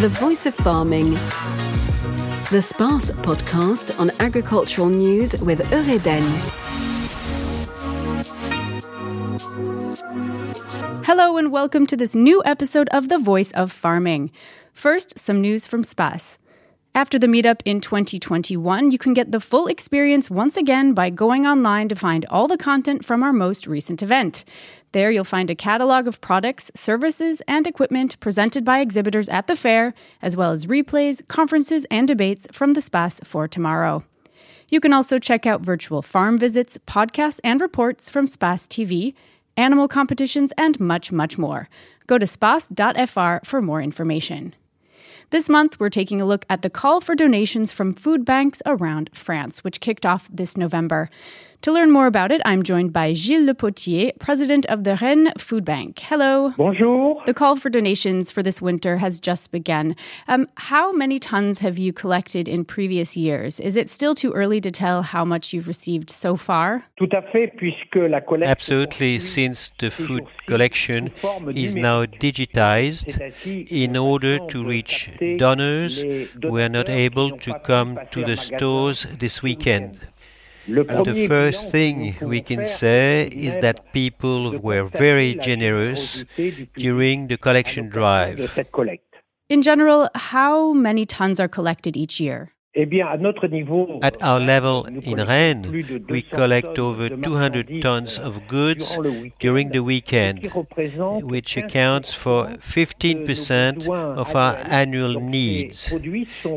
The Voice of Farming. The Space podcast on agricultural news with Eureden. Hello and welcome to this new episode of The Voice of Farming. First, some news from Space. After the meetup in 2021, you can get the full experience once again by going online to find all the content from our most recent event. There, you'll find a catalog of products, services, and equipment presented by exhibitors at the fair, as well as replays, conferences, and debates from the SPACE for tomorrow. You can also check out virtual farm visits, podcasts, and reports from SPACE TV, animal competitions, and much, much more. Go to space.fr for more information. This month, we're taking a look at the call for donations from food banks around France, which kicked off this November. To learn more about it, I'm joined by Gilles Le Pottier, president of the Rennes Food Bank. Hello. Bonjour. The call for donations for this winter has just begun. Um, how many tons have you collected in previous years? Is it still too early to tell how much you've received so far? Absolutely, since the food collection is now digitized, in order to reach donors, we are not able to come to the stores this weekend. The first thing we can say is that people were very generous during the collection drive. In general, how many tons are collected each year? Eh At our level in Rennes, we collect over 200 tons of goods during the weekend, which accounts for 15% of our annual needs.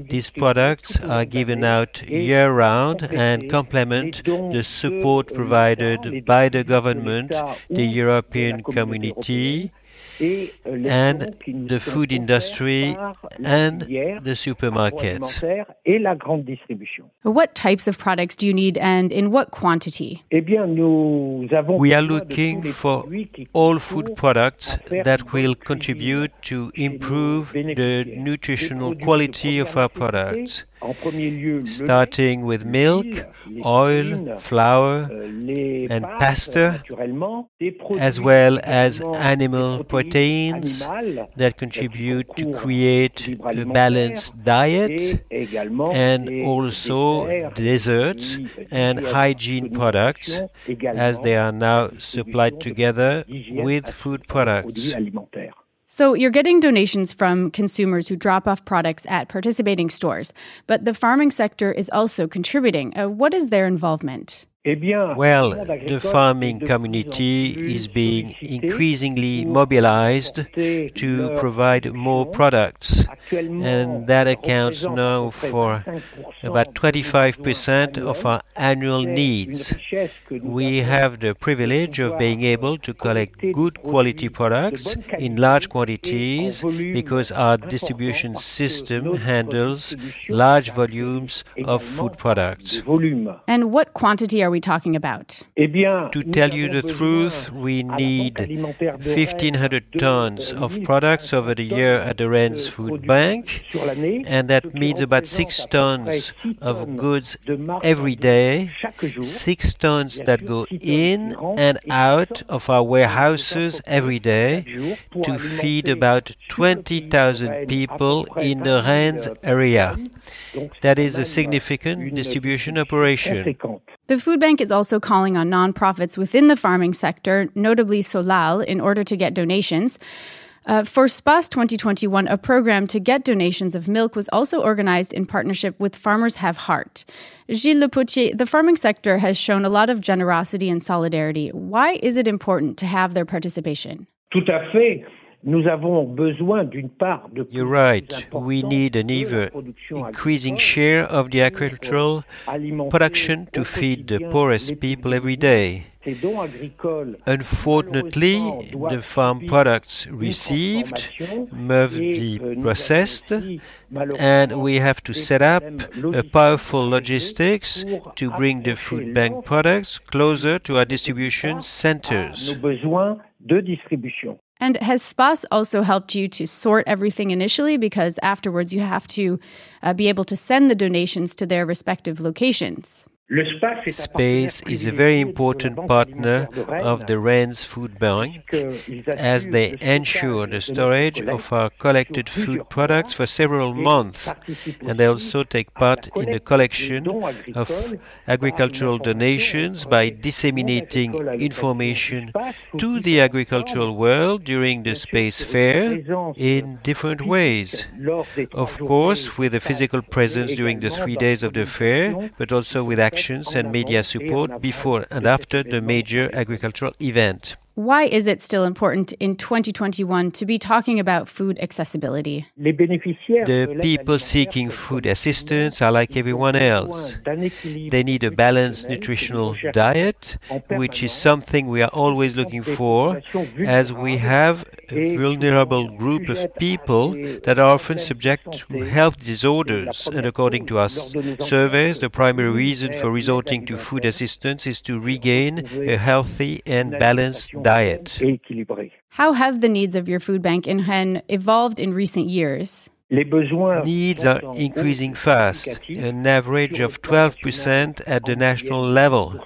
These products are given out year round and complement the support provided by the government, the European Community, and the food industry and the supermarkets. What types of products do you need and in what quantity? Eh we are looking for all food products that will contribute to improve the nutritional quality of our products starting with milk, oil, flour, euh, and pasta, as well as animal proteins that contribute to create a balanced diet, and also desserts and hygiene products, as they are now supplied together with food products. So you're getting donations from consumers who drop off products at participating stores, but the farming sector is also contributing. Uh, what is their involvement? Eh well, the farming community is being increasingly mobilized to provide more products, and that accounts now for about 25% of our annual needs. We have the privilege of being able to collect good quality products in large quantities because our distribution system handles large volumes of food products. And what quantity are are we talking about? Eh to tell you the truth, we need 1,500 tons of products over the year at the Rennes Food Bank, and that means about 6 tons of goods every day, 6 tons that go in and out of our warehouses every day to feed about 20,000 people in the Rennes area. That is a significant distribution operation. The food bank is also calling on nonprofits within the farming sector, notably Solaal, in order to get donations. Uh, for SPACE 2021, a program to get donations of milk was also organized in partnership with Farmers Have Heart. Gilles Le Pottier, the farming sector has shown a lot of generosity and solidarity. Why is it important to have their participation? Tout à fait. Nous avons besoin d'une part de You're right. We need an ever increasing share of the agricultural production to feed the poorest people every day. Unfortunately, the farm products received must be processed, and we have to set up a powerful logistics to bring the food bank products closer to our distribution centers. And has SPACE also helped you to sort everything initially? Because afterwards you have to uh, be able to send the donations to their respective locations. Space is a very important partner of the Rennes Food Bank as they ensure the storage of our collected food products for several months. and they also take part in the collection of agricultural donations by disseminating information to the agricultural world during the space fair in different ways. Of course, with a physical presence during the three days of the fair, but also with action and media support before and after the major agricultural event. Why is it still important in 2021 to be talking about food accessibility? The people seeking food assistance are like everyone else. They need a balanced nutritional diet, which is something we are always looking for, as we have a vulnerable group of people that are often subject to health disorders. And according to our surveys, the primary reason for resorting to food assistance is to regain a healthy and balanced diet. How have the needs of your food bank in Rennes evolved in recent years? Needs are increasing fast, an average of 12% at the national level.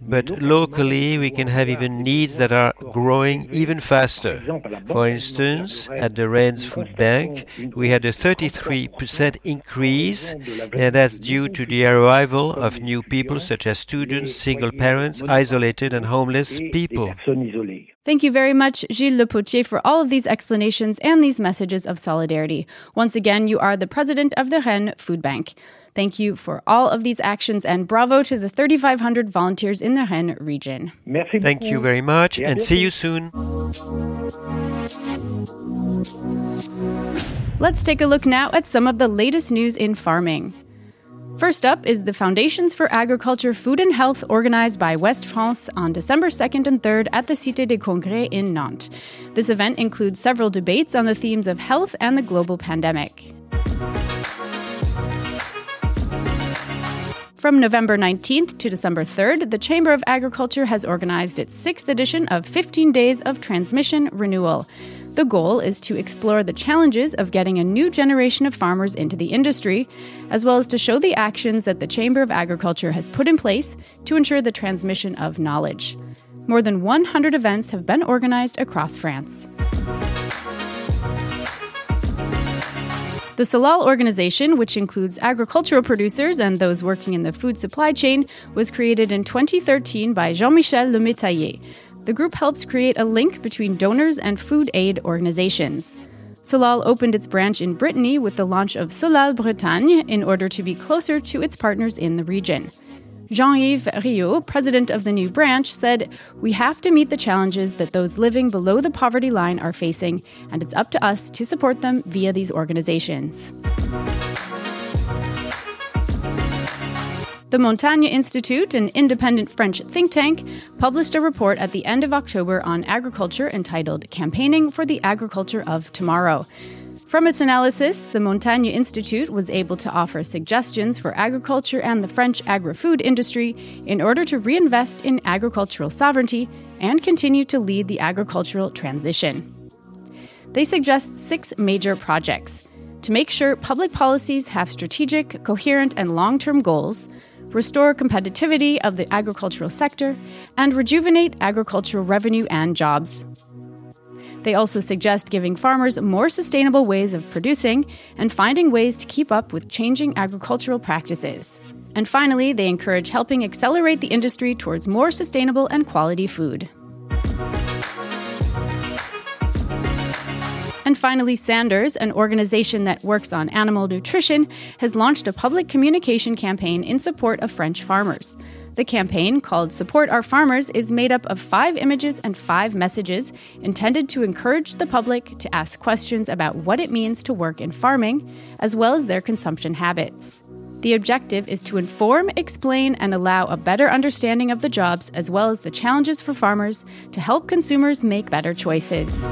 But locally, we can have even needs that are growing even faster. For instance, at the Rennes Food Bank, we had a 33% increase, and that's due to the arrival of new people such as students, single parents, isolated and homeless people. Thank you very much, Gilles Le Pottier, for all of these explanations and these messages of solidarity. Once again, you are the president of the Rennes Food Bank. Thank you for all of these actions and bravo to the 3,500 volunteers in the Rennes region. Merci Thank you very much and see you soon. Let's take a look now at some of the latest news in farming. First up is the Foundations for Agriculture, Food and Health organized by West France on December 2nd and 3rd at the Cité des Congrès in Nantes. This event includes several debates on the themes of health and the global pandemic. From November 19th to December 3rd, the Chamber of Agriculture has organized its sixth edition of 15 Days of Transmission Renewal. The goal is to explore the challenges of getting a new generation of farmers into the industry, as well as to show the actions that the Chamber of Agriculture has put in place to ensure the transmission of knowledge. More than 100 events have been organized across France. The Solaal organization, which includes agricultural producers and those working in the food supply chain, was created in 2013 by Jean Michel Lemétayer. The group helps create a link between donors and food aid organizations. Solaal opened its branch in Brittany with the launch of Solaal Bretagne in order to be closer to its partners in the region. Jean Yves Riot, president of the new branch, said, We have to meet the challenges that those living below the poverty line are facing, and it's up to us to support them via these organizations. The Montaigne Institute, an independent French think tank, published a report at the end of October on agriculture entitled Campaigning for the Agriculture of Tomorrow. From its analysis, the Montaigne Institute was able to offer suggestions for agriculture and the French agri food industry in order to reinvest in agricultural sovereignty and continue to lead the agricultural transition. They suggest six major projects to make sure public policies have strategic, coherent, and long term goals, restore competitivity of the agricultural sector, and rejuvenate agricultural revenue and jobs. They also suggest giving farmers more sustainable ways of producing and finding ways to keep up with changing agricultural practices. And finally, they encourage helping accelerate the industry towards more sustainable and quality food. And finally, Sanders, an organization that works on animal nutrition, has launched a public communication campaign in support of French farmers. The campaign, called Support Our Farmers, is made up of five images and five messages intended to encourage the public to ask questions about what it means to work in farming, as well as their consumption habits. The objective is to inform, explain, and allow a better understanding of the jobs as well as the challenges for farmers to help consumers make better choices.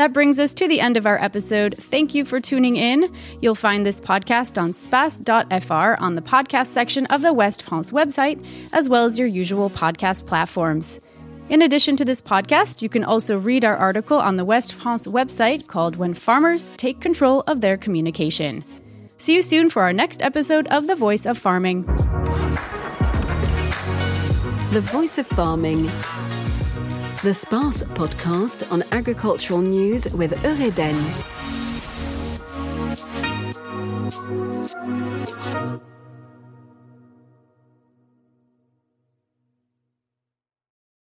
That brings us to the end of our episode. Thank you for tuning in. You'll find this podcast on space.fr on the podcast section of the West France website, as well as your usual podcast platforms. In addition to this podcast, you can also read our article on the West France website called When Farmers Take Control of Their Communication. See you soon for our next episode of The Voice of Farming. The Voice of Farming. The Space podcast on agricultural news with Eureden.